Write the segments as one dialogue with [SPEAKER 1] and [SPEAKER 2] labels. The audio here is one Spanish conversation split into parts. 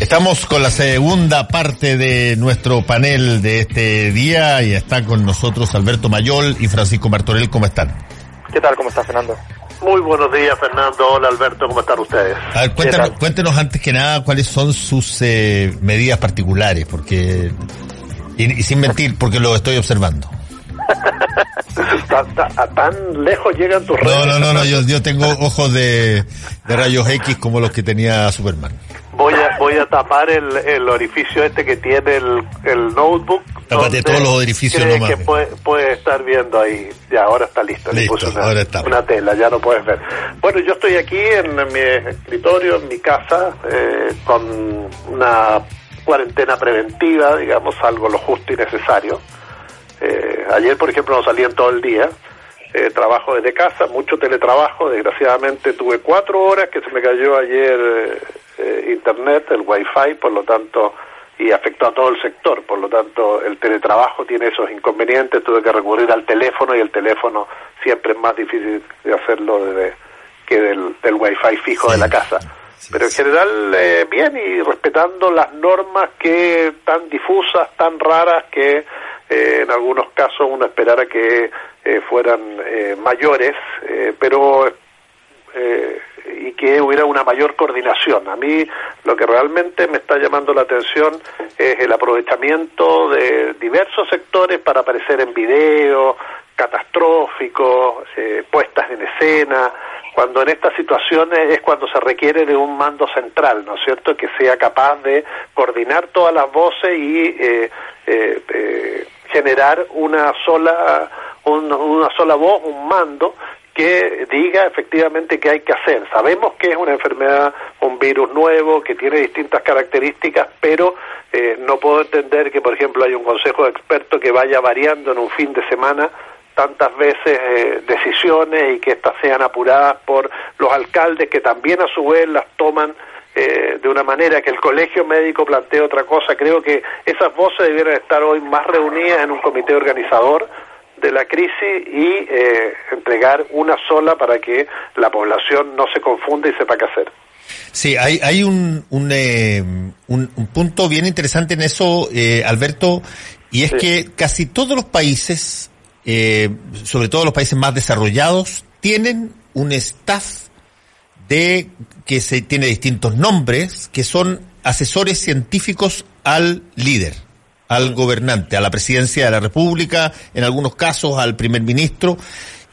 [SPEAKER 1] Estamos con la segunda parte de nuestro panel de este día y está con nosotros Alberto Mayol y Francisco Martorell. ¿Cómo están?
[SPEAKER 2] ¿Qué tal? ¿Cómo está Fernando?
[SPEAKER 3] Muy buenos días, Fernando. Hola, Alberto. ¿Cómo están ustedes?
[SPEAKER 1] A ver, cuéntanos, cuéntenos antes que nada cuáles son sus eh, medidas particulares, porque y, y, sin mentir, porque lo estoy observando.
[SPEAKER 3] ¿A tan lejos llegan tus redes?
[SPEAKER 1] No, no, no, no yo, yo tengo ojos de, de rayos X como los que tenía Superman.
[SPEAKER 3] Voy a, voy a tapar el, el orificio este que tiene el, el notebook.
[SPEAKER 1] Tapate todos los orificios nomás.
[SPEAKER 3] que puede, puede estar viendo ahí. Ya, ahora está listo. Le
[SPEAKER 1] Listo,
[SPEAKER 3] puse una,
[SPEAKER 1] ahora está.
[SPEAKER 3] una tela, ya no puedes ver. Bueno, yo estoy aquí en, mi escritorio, en mi casa, eh, con una cuarentena preventiva, digamos, algo lo justo y necesario. Eh, ayer, por ejemplo, no salí en todo el día. Eh, trabajo desde casa, mucho teletrabajo. Desgraciadamente tuve cuatro horas que se me cayó ayer eh, internet, el wifi, por lo tanto, y afectó a todo el sector. Por lo tanto, el teletrabajo tiene esos inconvenientes. Tuve que recurrir al teléfono y el teléfono siempre es más difícil de hacerlo desde, que del, del wifi fijo
[SPEAKER 1] Sí.
[SPEAKER 3] de la casa. Pero en general, eh, bien y respetando las normas que tan difusas, tan raras que eh, en algunos casos uno esperara que eh, fueran eh, mayores, eh, pero eh, y que hubiera una mayor coordinación. A mí lo que realmente me está llamando la atención es el aprovechamiento de diversos sectores para aparecer en video, catastróficos, eh, puestas en escena, cuando en estas situaciones es cuando se requiere de un mando central, ¿no es cierto?, que sea capaz de coordinar todas las voces y eh, eh, eh, generar una sola un- una sola voz, un mando que diga efectivamente qué hay que hacer. Sabemos que es una enfermedad, un virus nuevo, que tiene distintas características, pero eh, no puedo entender que, por ejemplo, hay un consejo de expertos que vaya variando en un fin de semana tantas veces eh, decisiones y que éstas sean apuradas por los alcaldes que también a su vez las toman eh, de una manera que el colegio médico plantea otra cosa. Creo que esas voces debieran estar hoy más reunidas en un comité organizador de la crisis y eh, entregar una sola para que la población no se confunda y sepa qué hacer.
[SPEAKER 1] Sí, hay, hay un, un, eh, un, un punto bien interesante en eso, eh, Alberto, y es
[SPEAKER 3] Sí.
[SPEAKER 1] que casi todos los países, eh, sobre todo los países más desarrollados, tienen un staff de que se tiene distintos nombres, que son asesores científicos al líder, al gobernante, a la presidencia de la República, en algunos casos al primer ministro,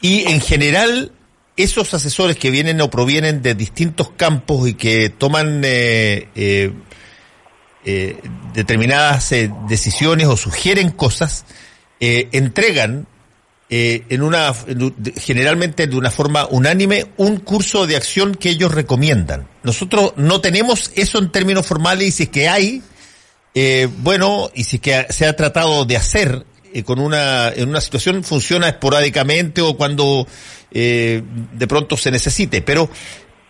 [SPEAKER 1] y en general esos asesores que vienen o provienen de distintos campos y que toman eh, eh, eh, determinadas decisiones o sugieren cosas, entregan eh, en una generalmente de una forma unánime un curso de acción que ellos recomiendan. Nosotros no tenemos eso en términos formales y si es que hay, eh, bueno, y si es que se ha tratado de hacer eh, con una en una situación funciona esporádicamente o cuando eh, de pronto se necesite, pero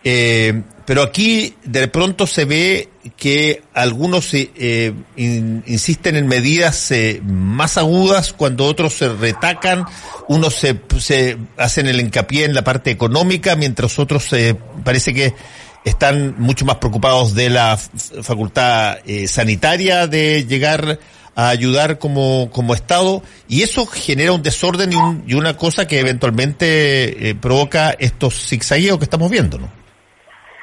[SPEAKER 1] eh, pero aquí de pronto se ve que algunos eh, eh, in- insisten en medidas eh, más agudas cuando otros se retacan, unos se, se hacen el hincapié en la parte económica, mientras otros eh, parece que están mucho más preocupados de la facultad sanitaria de llegar a ayudar como, como Estado y eso genera un desorden y, un- y una cosa que eventualmente provoca estos zigzagueos que estamos viendo, ¿no?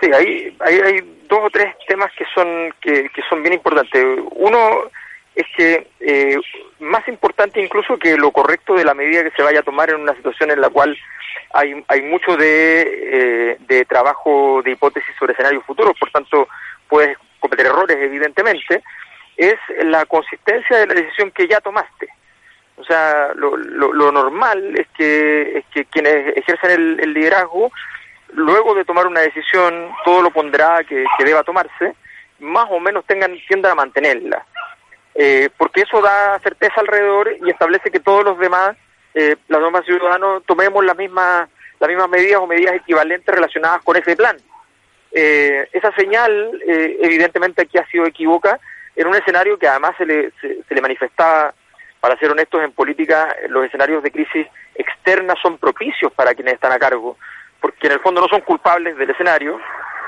[SPEAKER 2] Sí, hay, hay, hay dos o tres temas que son que, que son bien importantes. Uno es que eh, más importante incluso que lo correcto de la medida que se vaya a tomar en una situación en la cual hay, hay mucho de, eh, de trabajo de hipótesis sobre escenarios futuros, por tanto puedes cometer errores evidentemente, es la consistencia de la decisión que ya tomaste. O sea, lo, lo, lo normal es que, es que quienes ejercen el, el liderazgo luego de tomar una decisión, todo lo pondrá que, que deba tomarse, más o menos tengan tiendan a mantenerla. Eh, porque eso da certeza alrededor y establece que todos los demás, eh, los demás ciudadanos, tomemos las mismas, las mismas medidas o medidas equivalentes relacionadas con ese plan. Eh, esa señal, eh, evidentemente, aquí ha sido equivoca en un escenario que además se le, se, se le manifestaba, para ser honestos, en política, los escenarios de crisis externa son propicios para quienes están a cargo, porque en el fondo no son culpables del escenario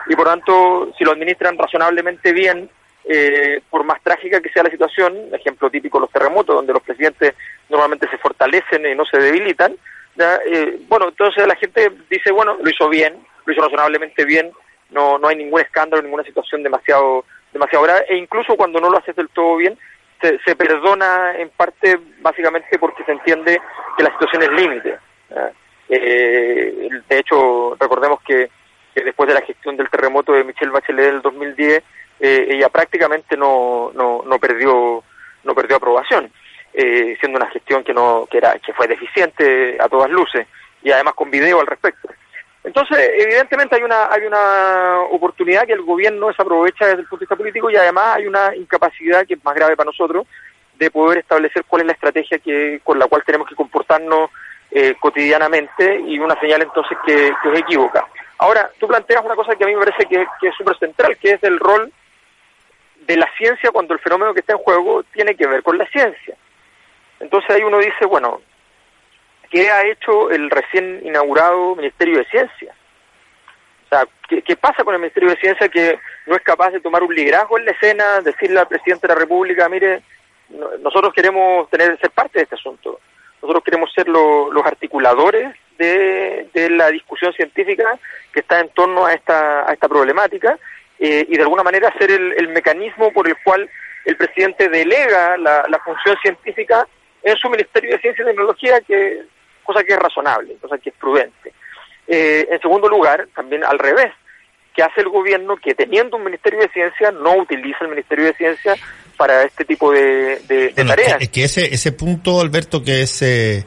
[SPEAKER 2] y por tanto, si lo administran razonablemente bien, eh, por más trágica que sea la situación, ejemplo típico los terremotos, donde los presidentes normalmente se fortalecen y no se debilitan. Eh, bueno, entonces la gente dice, bueno, lo hizo bien, lo hizo razonablemente bien, no, no hay ningún escándalo, ninguna situación demasiado, demasiado grave, e incluso cuando no lo haces del todo bien, se, se perdona en parte básicamente porque se entiende que la situación es límite. Eh, de hecho, recordemos que, que, después de la gestión del terremoto de Michelle Bachelet del 2010, eh, ella prácticamente no, no, no perdió no perdió aprobación, eh, siendo una gestión que no que era que fue deficiente a todas luces y además con video al respecto. Entonces, evidentemente hay una hay una oportunidad que el gobierno desaprovecha desde el punto de vista político y además hay una incapacidad que es más grave para nosotros de poder establecer cuál es la estrategia que con la cual tenemos que comportarnos eh, cotidianamente y una señal entonces que, que es equívoca. Ahora, tú planteas una cosa que a mí me parece que, es súper central, que es el rol de la ciencia cuando el fenómeno que está en juego tiene que ver con la ciencia. Entonces ahí uno dice, bueno, ¿qué ha hecho el recién inaugurado Ministerio de Ciencia? O sea, ¿qué, ¿qué, pasa con el Ministerio de Ciencia que no es capaz de tomar un liderazgo en la escena, decirle al presidente de la República, mire, no, nosotros queremos tener ser parte de este asunto, nosotros queremos ser lo, los articuladores de, de, la discusión científica que está en torno a esta, a esta problemática eh, y de alguna manera ser el, el, mecanismo por el cual el presidente delega la, la, función científica en su Ministerio de Ciencia y Tecnología, que cosa que es razonable, cosa que es prudente. Eh, en segundo lugar, también al revés, que hace el gobierno que teniendo un Ministerio de Ciencia no utiliza el Ministerio de Ciencia para este tipo de, de, de
[SPEAKER 1] bueno,
[SPEAKER 2] tareas.
[SPEAKER 1] Es que, ese, ese punto, Alberto, que es eh,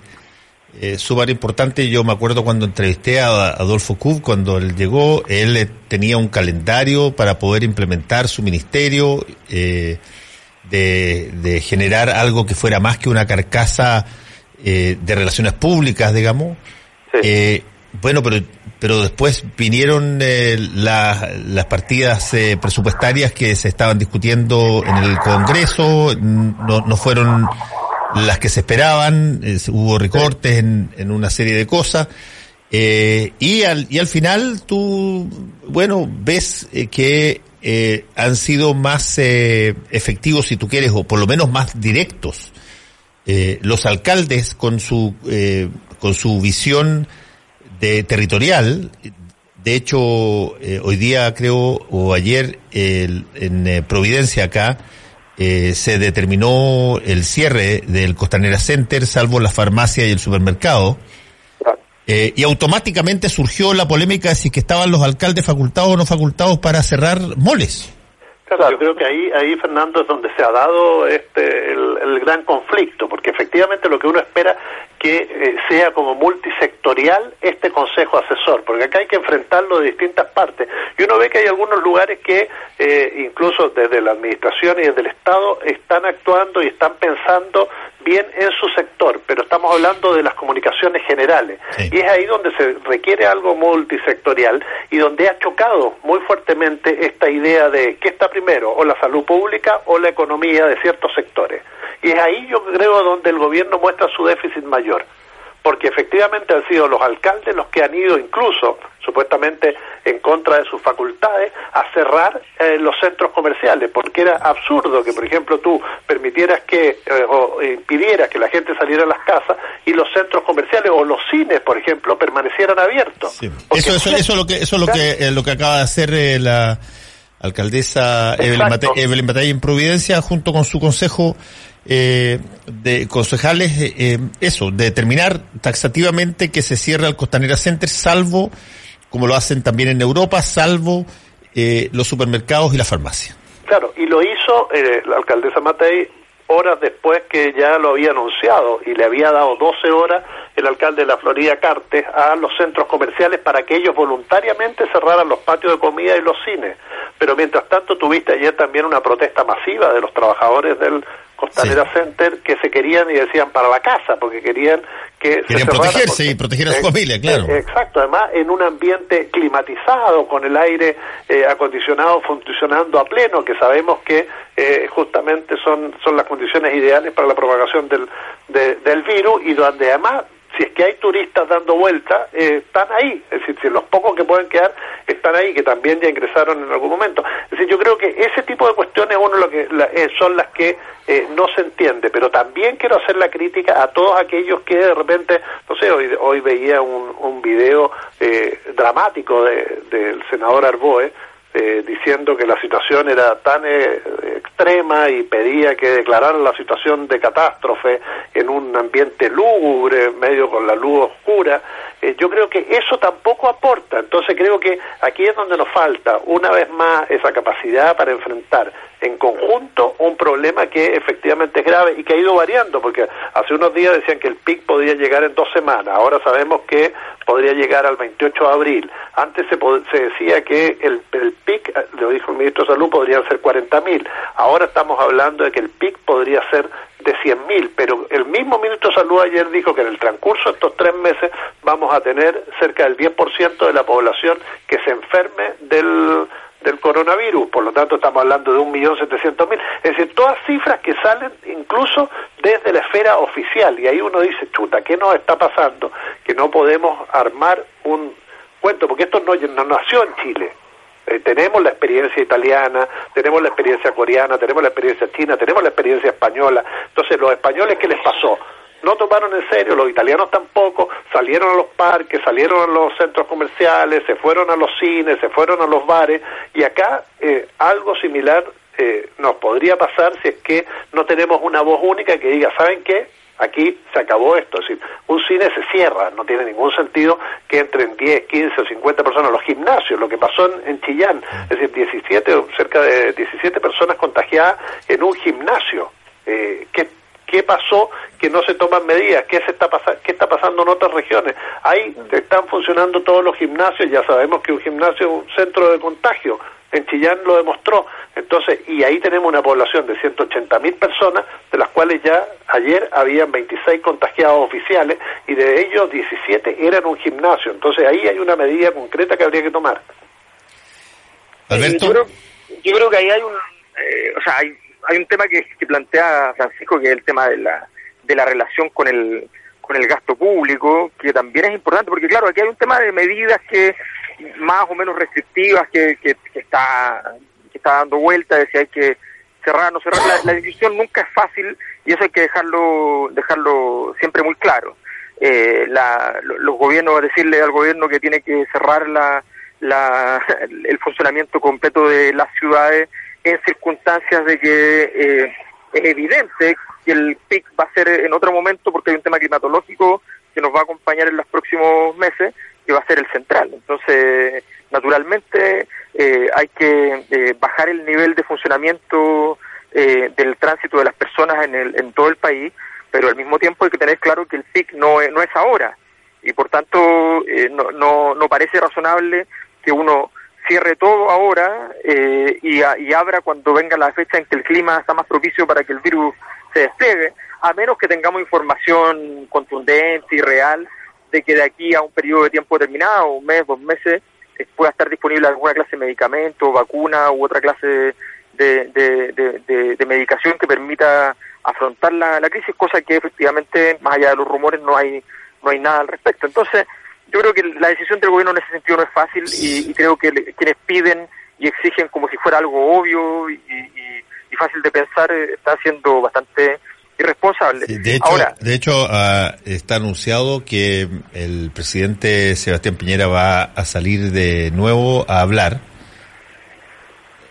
[SPEAKER 1] eh, súper importante, yo me acuerdo cuando entrevisté a Adolfo Kub, cuando él llegó, él tenía un calendario para poder implementar su ministerio, eh, de, de, generar algo que fuera más que una carcasa eh, de relaciones públicas, digamos. Sí. Bueno, pero pero después vinieron eh, la, las partidas eh, presupuestarias que se estaban discutiendo en el Congreso, no, no fueron las que se esperaban, eh, hubo recortes en, en, una serie de cosas. Eh, y, al, y al final tú, bueno, ves que han sido más efectivos, si tú quieres, o por lo menos más directos, los alcaldes con su, con su visión de territorial. De hecho, eh, hoy día creo, o ayer, el, en eh, Providencia acá, eh, se determinó el cierre del Costanera Center, salvo la farmacia y el supermercado. Eh, y automáticamente surgió la polémica de si que estaban los alcaldes facultados o no facultados para cerrar moles.
[SPEAKER 3] Claro, yo creo que ahí, ahí Fernando, es donde se ha dado este el, el gran conflicto, porque efectivamente lo que uno espera que eh, sea como multisectorial este consejo asesor, porque acá hay que enfrentarlo de distintas partes. Y uno ve que hay algunos lugares que, eh, incluso desde la administración y desde el Estado, están actuando y están pensando bien en su sector, pero estamos hablando de las comunicaciones generales. Sí. Y es ahí donde se requiere algo multisectorial y donde ha chocado muy fuertemente esta idea de qué está primero, o la salud pública o la economía de ciertos sectores. Y es ahí yo creo donde el gobierno muestra su déficit mayor, porque efectivamente han sido los alcaldes los que han ido incluso, supuestamente en contra de sus facultades, a cerrar eh, los centros comerciales, porque era absurdo que, por ejemplo, tú permitieras que eh, o impidieras que la gente saliera a las casas y los centros comerciales o los cines, por ejemplo, permanecieran abiertos.
[SPEAKER 1] Sí. Eso, eso, eso, es lo que, eso es lo que, eh, lo que acaba de hacer eh, la alcaldesa Evelyn Matei en Providencia junto con su consejo eh, de concejales eh, eso, de determinar taxativamente que se cierra el Costanera Center, salvo, como lo hacen también en Europa, salvo eh, los supermercados y la farmacia.
[SPEAKER 3] Claro, y lo hizo eh, la alcaldesa Matei horas después que ya lo había anunciado y le había dado 12 horas el alcalde de la Florida Cartes a los centros comerciales para que ellos voluntariamente cerraran los patios de comida y los cines. Pero mientras tanto tuviste ayer también una protesta masiva de los trabajadores del Costanera Center que se querían y decían para la casa, porque querían que
[SPEAKER 1] querían protegerse y proteger a su familia, claro.
[SPEAKER 3] Exacto, además en un ambiente climatizado, con el aire eh, acondicionado funcionando a pleno, que sabemos que eh, justamente son, son las condiciones ideales para la propagación del, del virus y donde además si es que hay turistas dando vuelta, eh, están ahí. Es decir, si los pocos que pueden quedar están ahí, que también ya ingresaron en algún momento. Es decir, yo creo que ese tipo de cuestiones uno lo que eh, son las que eh, no se entiende, pero también quiero hacer la crítica a todos aquellos que de repente, no sé, hoy, hoy veía un, un video dramático del senador Arboe, eh, diciendo que la situación era tan eh, extrema y pedía que declararan la situación de catástrofe en un ambiente lúgubre, medio con la luz oscura, eh, yo creo que eso tampoco aporta. Entonces creo que aquí es donde nos falta, una vez más, esa capacidad para enfrentar en conjunto un problema que efectivamente es grave y que ha ido variando, porque hace unos días decían que el PIC podía llegar en dos semanas, ahora sabemos que podría llegar al 28 de abril. Antes se, se decía que el, el PIC, lo dijo el ministro de Salud, podrían ser 40.000. Ahora estamos hablando de que el PIC podría ser de 100.000, pero el mismo ministro de Salud ayer dijo que en el transcurso de estos tres meses vamos a tener cerca del 10% de la población que se enferme del del coronavirus, por lo tanto estamos hablando de 1.700.000, es decir, todas cifras que salen incluso desde la esfera oficial, y ahí uno dice, chuta, ¿qué nos está pasando? Que no podemos armar un cuento, porque esto no, no nació en Chile, eh, tenemos la experiencia italiana, tenemos la experiencia coreana, tenemos la experiencia china, tenemos la experiencia española, entonces los españoles, ¿qué les pasó? No tomaron en serio, los italianos tampoco, salieron a los parques, salieron a los centros comerciales, se fueron a los cines, se fueron a los bares, y acá eh, algo similar eh, nos podría pasar si es que no tenemos una voz única que diga, ¿saben qué? Aquí se acabó esto, es decir, un cine se cierra, no tiene ningún sentido que entren 10, 15 o 50 personas a los gimnasios, lo que pasó en, Chillán, es decir, 17 o cerca de 17 personas contagiadas en un gimnasio. Eh, ¿qué, ¿Qué pasó que no se toman medidas? ¿Qué, se está, qué está pasando en otras regiones? Ahí están funcionando todos los gimnasios, ya sabemos que un gimnasio es un centro de contagio, en Chillán lo demostró. Entonces, y ahí tenemos una población de 180 mil personas, de las cuales ya ayer habían 26 contagiados oficiales y de ellos 17 eran un gimnasio. Entonces, ahí hay una medida concreta que habría que tomar.
[SPEAKER 2] Alberto. Yo, creo, que ahí hay un. Eh, o sea, hay hay un tema que, que, plantea Francisco, que es el tema de la, de la relación con el, con el gasto público, que también es importante, porque claro, aquí hay un tema de medidas que más o menos restrictivas que, que, está, que está dando vuelta, de si hay que cerrar o no cerrar. La, decisión nunca es fácil y eso hay que dejarlo, dejarlo siempre muy claro. Eh, la, los gobiernos, decirle al gobierno que tiene que cerrar la, la, el funcionamiento completo de las ciudades en circunstancias de que eh, es evidente que el pic va a ser en otro momento porque hay un tema climatológico que nos va a acompañar en los próximos meses que va a ser el central. Entonces, naturalmente eh, hay que eh, bajar el nivel de funcionamiento del tránsito de las personas en, el, en todo el país, pero al mismo tiempo hay que tener claro que el pic no es, no es ahora y por tanto no, no, no parece razonable que uno cierre todo ahora eh, y, y, abra cuando venga la fecha en que el clima está más propicio para que el virus se despegue, a menos que tengamos información contundente y real de que de aquí a un periodo de tiempo determinado, un mes, dos meses, eh, pueda estar disponible alguna clase de medicamento, vacuna u otra clase de, medicación que permita afrontar la, la crisis, cosa que efectivamente, más allá de los rumores, no hay, no hay nada al respecto. Entonces, yo creo que la decisión del gobierno en ese sentido no es fácil y, creo que quienes piden y exigen como si fuera algo obvio y, fácil de pensar eh, está siendo bastante irresponsable.
[SPEAKER 1] De hecho, Ahora, de hecho ah, está anunciado que el presidente Sebastián Piñera va a salir de nuevo a hablar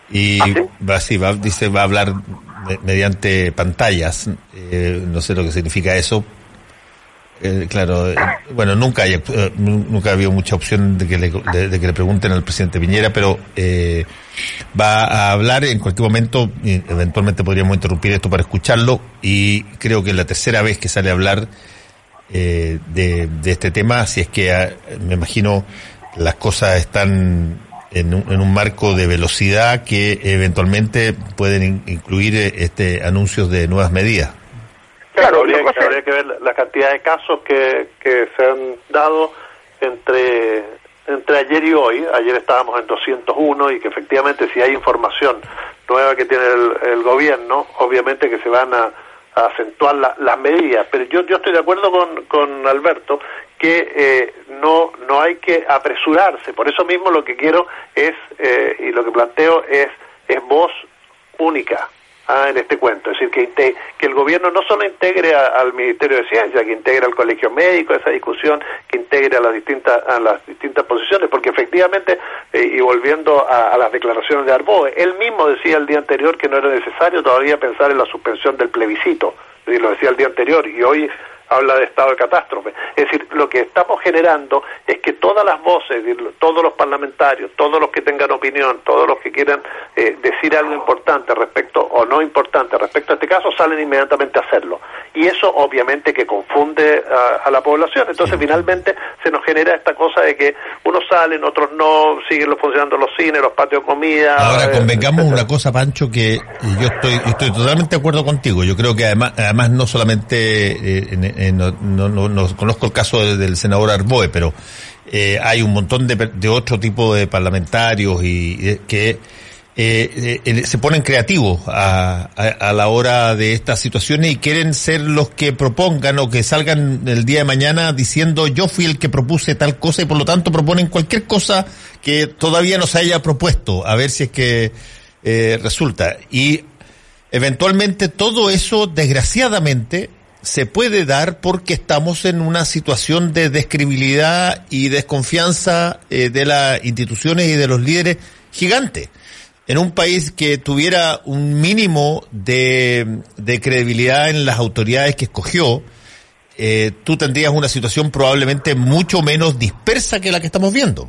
[SPEAKER 1] y ¿Ah, va, sí, va, dice va a hablar mediante pantallas. Eh, no sé lo que significa eso, eh, claro, eh, bueno, nunca eh, nunca ha mucha opción de que le, de, que le pregunten al presidente Piñera, pero va a hablar en cualquier momento, eventualmente podríamos interrumpir esto para escucharlo, y creo que es la tercera vez que sale a hablar eh, de, este tema, si es que ah, me imagino las cosas están en un, en un, marco de velocidad que eventualmente pueden incluir eh, este anuncios de nuevas medidas.
[SPEAKER 3] Claro, habría, que ver la cantidad de casos que, que se han dado entre entre ayer y hoy, ayer estábamos en 201 y que efectivamente si hay información nueva que tiene el, gobierno, obviamente que se van a, acentuar las medidas. Pero yo, yo estoy de acuerdo con, con Alberto que eh, no, no hay que apresurarse. Por eso mismo lo que quiero es, eh, y lo que planteo es, es voz única en este cuento. Es decir, que, que el gobierno no solo integre al Ministerio de Ciencia, que integre al Colegio Médico, esa discusión, que integre a las distintas, a las distintas posiciones, porque efectivamente, eh, y volviendo a, las declaraciones de Arboe, él mismo decía el día anterior que no era necesario todavía pensar en la suspensión del plebiscito. Y lo decía el día anterior, y hoy habla de estado de catástrofe. Es decir, lo que estamos generando es que todas las voces, todos los parlamentarios, todos los que tengan opinión, todos los que quieran eh, decir algo importante respecto o no importante respecto a este caso, salen inmediatamente a hacerlo. Y eso obviamente que confunde a, la población. Entonces finalmente se nos genera esta cosa de que unos salen, otros no, siguen funcionando los cines, los patios de comida.
[SPEAKER 1] Ahora eh, convengamos una cosa, Pancho, que yo estoy, estoy totalmente de acuerdo contigo. Yo creo que además, además no solamente eh, en, eh, no, no, conozco el caso del, senador Arboe, pero eh, hay un montón de, de otro tipo de parlamentarios y eh, que se ponen creativos a, a, la hora de estas situaciones y quieren ser los que propongan o que salgan el día de mañana diciendo yo fui el que propuse tal cosa y por lo tanto proponen cualquier cosa que todavía no se haya propuesto, a ver si es que resulta. Y eventualmente todo eso, desgraciadamente, se puede dar porque estamos en una situación de describilidad y desconfianza eh, de las instituciones y de los líderes gigante. En un país que tuviera un mínimo de, credibilidad en las autoridades que escogió, eh, tú tendrías una situación probablemente mucho menos dispersa que la que estamos viendo.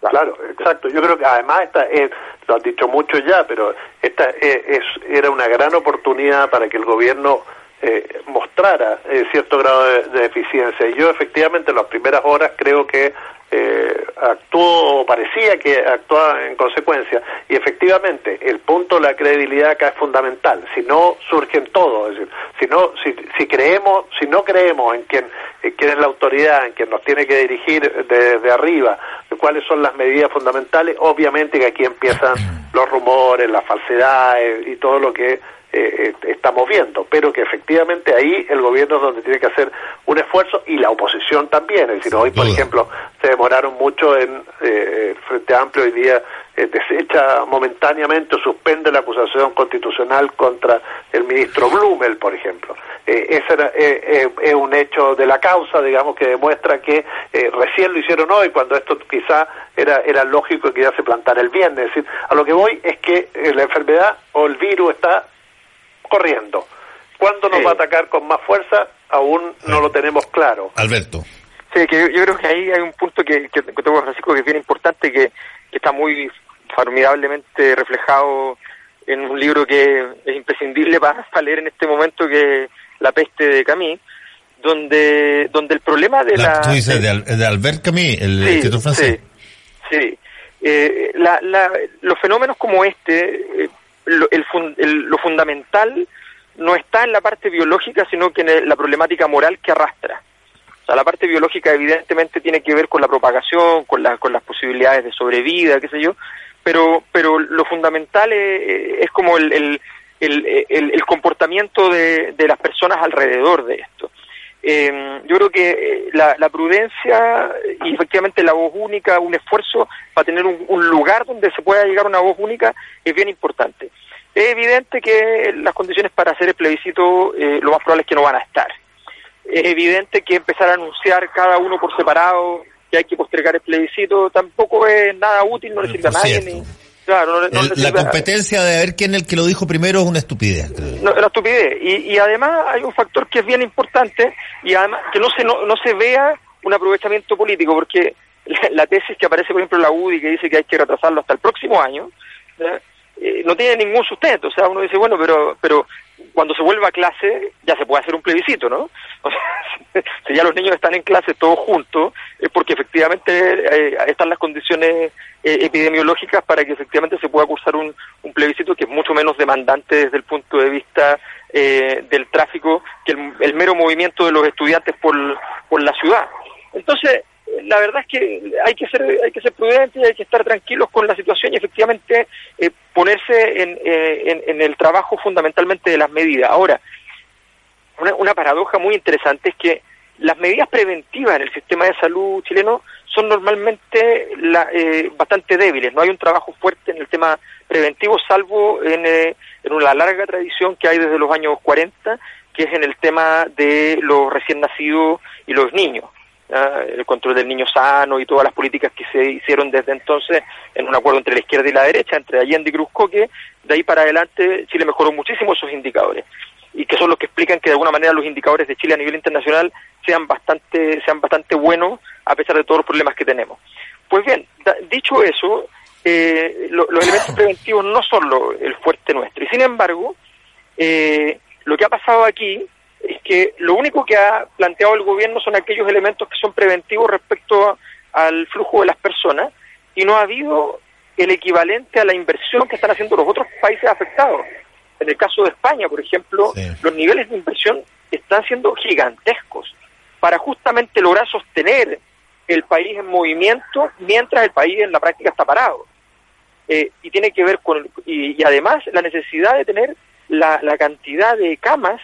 [SPEAKER 3] Claro, exacto. Yo creo que además esta es, lo has dicho mucho ya, pero esta es, era una gran oportunidad para que el gobierno eh, mostrara eh, cierto grado de, eficiencia. Y yo efectivamente en las primeras horas creo que eh, actuó o parecía que actuaba en consecuencia. Y efectivamente el punto de la credibilidad acá es fundamental. Si no surgen todo, es decir, si no, si, si creemos, si no creemos en quien, en quién es la autoridad, en quien nos tiene que dirigir desde arriba, cuáles son las medidas fundamentales, obviamente que aquí empiezan los rumores, las falsedades y todo lo que eh, eh, estamos viendo, pero que efectivamente ahí el gobierno es donde tiene que hacer un esfuerzo y la oposición también. Es decir, hoy, por ejemplo, se demoraron mucho en eh, Frente Amplio hoy día eh, desecha momentáneamente o suspende la acusación constitucional contra el ministro Blumel, por ejemplo. ese era, es un hecho de la causa, digamos, que demuestra que recién lo hicieron hoy, cuando esto quizá era, era lógico que ya se plantara el viernes. Es decir, a lo que voy es que la enfermedad o el virus está corriendo. ¿Cuándo nos va a atacar con más fuerza? Aún no lo tenemos claro.
[SPEAKER 1] Alberto.
[SPEAKER 2] Sí, que yo, creo que ahí hay un punto que, que, tengo Francisco que es bien importante, que, que está muy formidablemente reflejado en un libro que es imprescindible para, leer en este momento, que es La peste de Camus, donde, donde el problema de la...
[SPEAKER 1] tú dices de, Albert Camus, el escritor francés.
[SPEAKER 2] Sí, sí. Eh, la, la, los fenómenos como este eh, lo, lo fundamental no está en la parte biológica, sino que en la problemática moral que arrastra. O sea, la parte biológica evidentemente tiene que ver con la propagación, con, la, con las posibilidades de sobrevida, qué sé yo, pero, pero lo fundamental es, es como el, el, el, el, comportamiento de, de las personas alrededor de esto. Eh, yo creo que eh, la, la, prudencia y efectivamente la voz única, un esfuerzo para tener un, un, lugar donde se pueda llegar a una voz única es bien importante. Es evidente que las condiciones para hacer el plebiscito eh, lo más probable es que no van a estar. Es evidente que empezar a anunciar cada uno por separado que hay que postergar el plebiscito tampoco es nada útil, no le sirve a nadie. Ni,
[SPEAKER 1] la competencia de ver quién es el que lo dijo primero es una estupidez.
[SPEAKER 2] No, una estupidez. Y, y además hay un factor que es bien importante y además que no se, no, se vea un aprovechamiento político, porque la, tesis que aparece, por ejemplo, en la UDI, que dice que hay que retrasarlo hasta el próximo año, eh, no tiene ningún sustento. O sea, uno dice, bueno, pero, pero cuando se vuelva a clase ya se puede hacer un plebiscito, ¿no? si ya los niños están en clase todos juntos, es porque efectivamente eh, están las condiciones eh, epidemiológicas para que efectivamente se pueda cursar un, un, plebiscito que es mucho menos demandante desde el punto de vista del tráfico que el, el, mero movimiento de los estudiantes por, por la ciudad. Entonces, la verdad es que hay que ser hay que ser prudentes, hay que estar tranquilos con la situación y efectivamente eh, ponerse eh, en, en, el trabajo fundamentalmente de las medidas. Ahora, una, una paradoja muy interesante es que las medidas preventivas en el sistema de salud chileno son normalmente la, eh, bastante débiles. No hay un trabajo fuerte en el tema preventivo, salvo en, en una larga tradición que hay desde los años 40, que es en el tema de los recién nacidos y los niños el control del niño sano y todas las políticas que se hicieron desde entonces en un acuerdo entre la izquierda y la derecha, entre Allende y Cruzco, que de ahí para adelante Chile mejoró muchísimo esos indicadores y que son los que explican que de alguna manera los indicadores de Chile a nivel internacional sean bastante sean bastante buenos a pesar de todos los problemas que tenemos. Pues bien, dicho eso, eh, los elementos preventivos no son lo, el fuerte nuestro y sin embargo eh, lo que ha pasado aquí es que lo único que ha planteado el gobierno son aquellos elementos que son preventivos respecto al flujo de las personas y no ha habido el equivalente a la inversión que están haciendo los otros países afectados. En el caso de España, por ejemplo, los niveles de inversión están siendo gigantescos para justamente lograr sostener el país en movimiento mientras el país en la práctica está parado. Eh, y tiene que ver con, y, además la necesidad de tener la, la cantidad de camas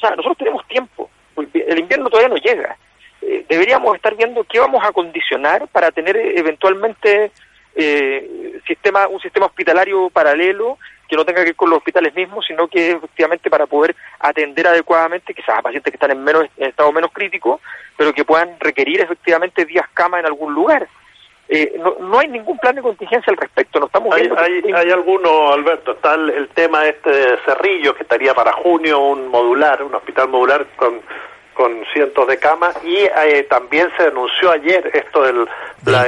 [SPEAKER 2] o sea, nosotros tenemos tiempo, el invierno todavía no llega. Eh, deberíamos estar viendo qué vamos a condicionar para tener eh, eventualmente eh, sistema, un sistema hospitalario paralelo que no tenga que ver con los hospitales mismos, sino que efectivamente para poder atender adecuadamente quizás a pacientes que están en menos en estado menos crítico, pero que puedan requerir efectivamente días cama en algún lugar. Eh, no, no, hay ningún plan de contingencia al respecto. No estamos
[SPEAKER 3] hay, hay, hay, alguno, Alberto. Está el, tema este de Cerrillo, que estaría para junio un modular, un hospital modular con, con cientos de camas. Y eh, también se denunció ayer esto del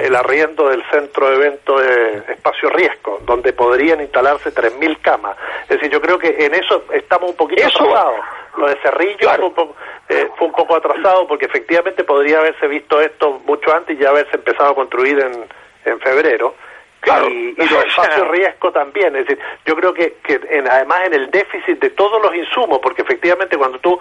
[SPEAKER 3] el arriendo del centro de eventos de Espacio Riesgo, donde podrían instalarse 3.000 camas. Es decir, yo creo que en eso estamos un poquito atrasados. Lo de Cerrillo fue, un poco, eh, fue un poco atrasado porque efectivamente podría haberse visto esto mucho antes y ya haberse empezado a construir en, en febrero. Claro. Y, y los espacios riesgo también. Es decir, yo creo que, que en, además en el déficit de todos los insumos, porque efectivamente cuando tú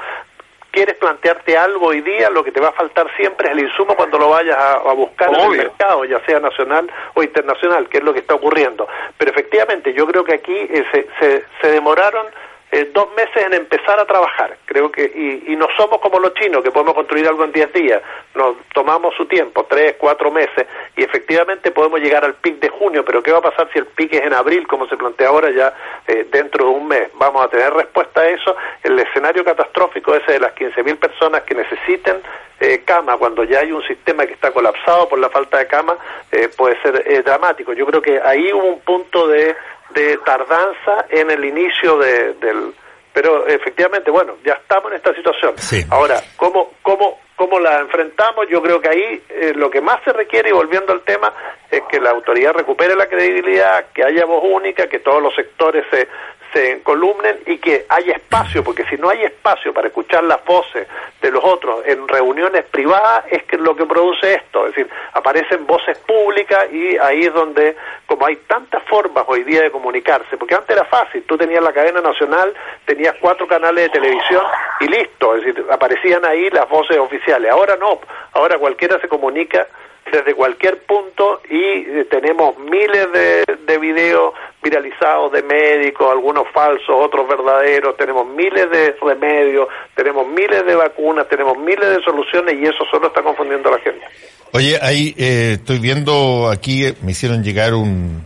[SPEAKER 3] quieres plantearte algo hoy día, lo que te va a faltar siempre es el insumo cuando lo vayas a, buscar en el mercado, ya sea nacional o internacional, que es lo que está ocurriendo. Pero efectivamente, yo creo que aquí eh, se, se, se demoraron eh, dos meses en empezar a trabajar. Creo que, y, y, no somos como los chinos, que podemos construir algo en diez días. Nos tomamos su tiempo, tres, cuatro meses, y efectivamente podemos llegar al pic de junio, pero ¿qué va a pasar si el pic es en abril, como se plantea ahora, ya eh, dentro de un mes? ¿Vamos a tener respuesta a eso? El escenario catastrófico ese de las 15.000 personas que necesiten eh, cama, cuando ya hay un sistema que está colapsado por la falta de cama, eh, puede ser eh, dramático. Yo creo que ahí hubo un punto de de tardanza en el inicio de, del... Pero efectivamente, bueno, ya estamos en esta situación. Ahora, ¿cómo, cómo, ¿cómo la enfrentamos? Yo creo que ahí eh, lo que más se requiere, y volviendo al tema, es que la autoridad recupere la credibilidad, que haya voz única, que todos los sectores se, se columnen y que haya espacio, porque si no hay espacio para escuchar las voces de los otros en reuniones privadas, es que lo que produce esto, es decir, aparecen voces públicas y ahí es donde, como hay tantas formas hoy día de comunicarse, porque antes era fácil, tú tenías la cadena nacional, tenías cuatro canales de televisión y listo, es decir, aparecían ahí las voces oficiales, ahora no, ahora cualquiera se comunica desde cualquier punto y eh, tenemos miles de, de videos viralizados de médicos, algunos falsos, otros verdaderos, tenemos miles de remedios, tenemos miles de vacunas, tenemos miles de soluciones y eso solo está confundiendo a la gente.
[SPEAKER 1] Oye, ahí eh, estoy viendo aquí, me hicieron llegar un,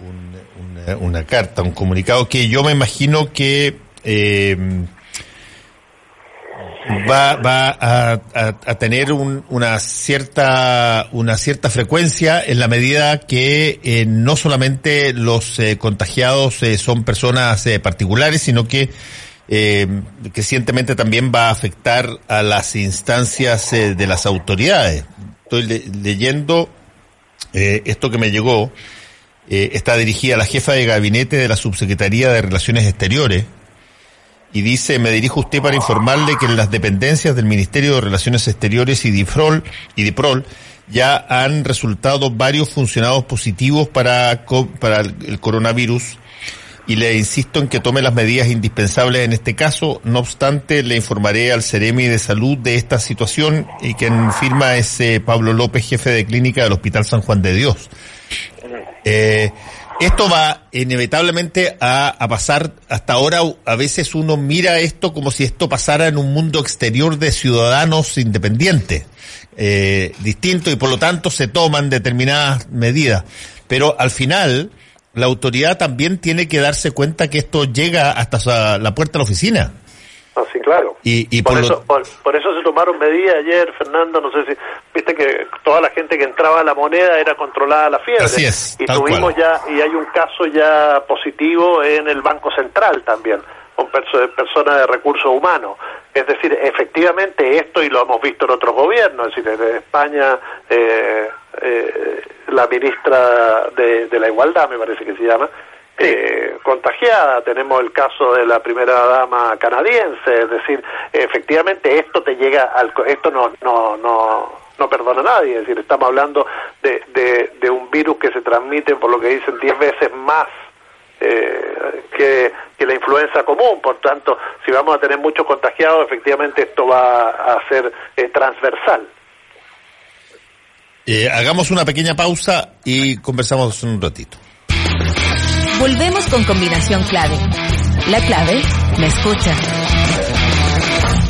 [SPEAKER 1] una, una, carta, un comunicado que yo me imagino que eh, va, va a, a, tener un, una cierta una cierta frecuencia en la medida que eh, no solamente los eh, contagiados eh, son personas particulares, sino que que recientemente también va a afectar a las instancias de las autoridades. estoy leyendo eh, esto que me llegó. Está dirigida a la jefa de gabinete de la Subsecretaría de Relaciones Exteriores y dice, me dirijo a usted para informarle que en las dependencias del Ministerio de Relaciones Exteriores y DIFROL y DIPROL ya han resultado varios funcionados positivos para, para el coronavirus y le insisto en que tome las medidas indispensables en este caso. No obstante, le informaré al Ceremi de Salud de esta situación y quien firma es eh, Pablo López, jefe de clínica del Hospital San Juan de Dios. Eh, esto va inevitablemente a, pasar, hasta ahora a veces uno mira esto como si esto pasara en un mundo exterior de ciudadanos independientes, eh, distintos y por lo tanto se toman determinadas medidas. Pero al final, la autoridad también tiene que darse cuenta que esto llega hasta la puerta de la oficina.
[SPEAKER 3] Ah, sí, claro.
[SPEAKER 1] Y,
[SPEAKER 3] por, eso, por, eso se tomaron medidas ayer, Fernando, no sé si viste que toda la gente que entraba a la moneda era controlada a la fiebre.
[SPEAKER 1] Así es.
[SPEAKER 3] Y tuvimos ya, y hay un caso ya positivo en el Banco Central también, con personas de recursos humanos. Es decir, efectivamente esto, y lo hemos visto en otros gobiernos, es decir, en España, eh, eh, la ministra de, la Igualdad, me parece que se llama, eh, contagiada. Tenemos el caso de la primera dama canadiense, es decir, efectivamente esto te llega al, esto no, no, no, no perdona a nadie, es decir, estamos hablando de, de, de un virus que se transmite, por lo que dicen, 10 veces más eh, que, que, la influenza común. Por tanto, si vamos a tener muchos contagiados, efectivamente esto va a ser eh, transversal.
[SPEAKER 1] Eh, hagamos una pequeña pausa y conversamos un ratito.
[SPEAKER 4] Volvemos con combinación clave. La clave me escucha.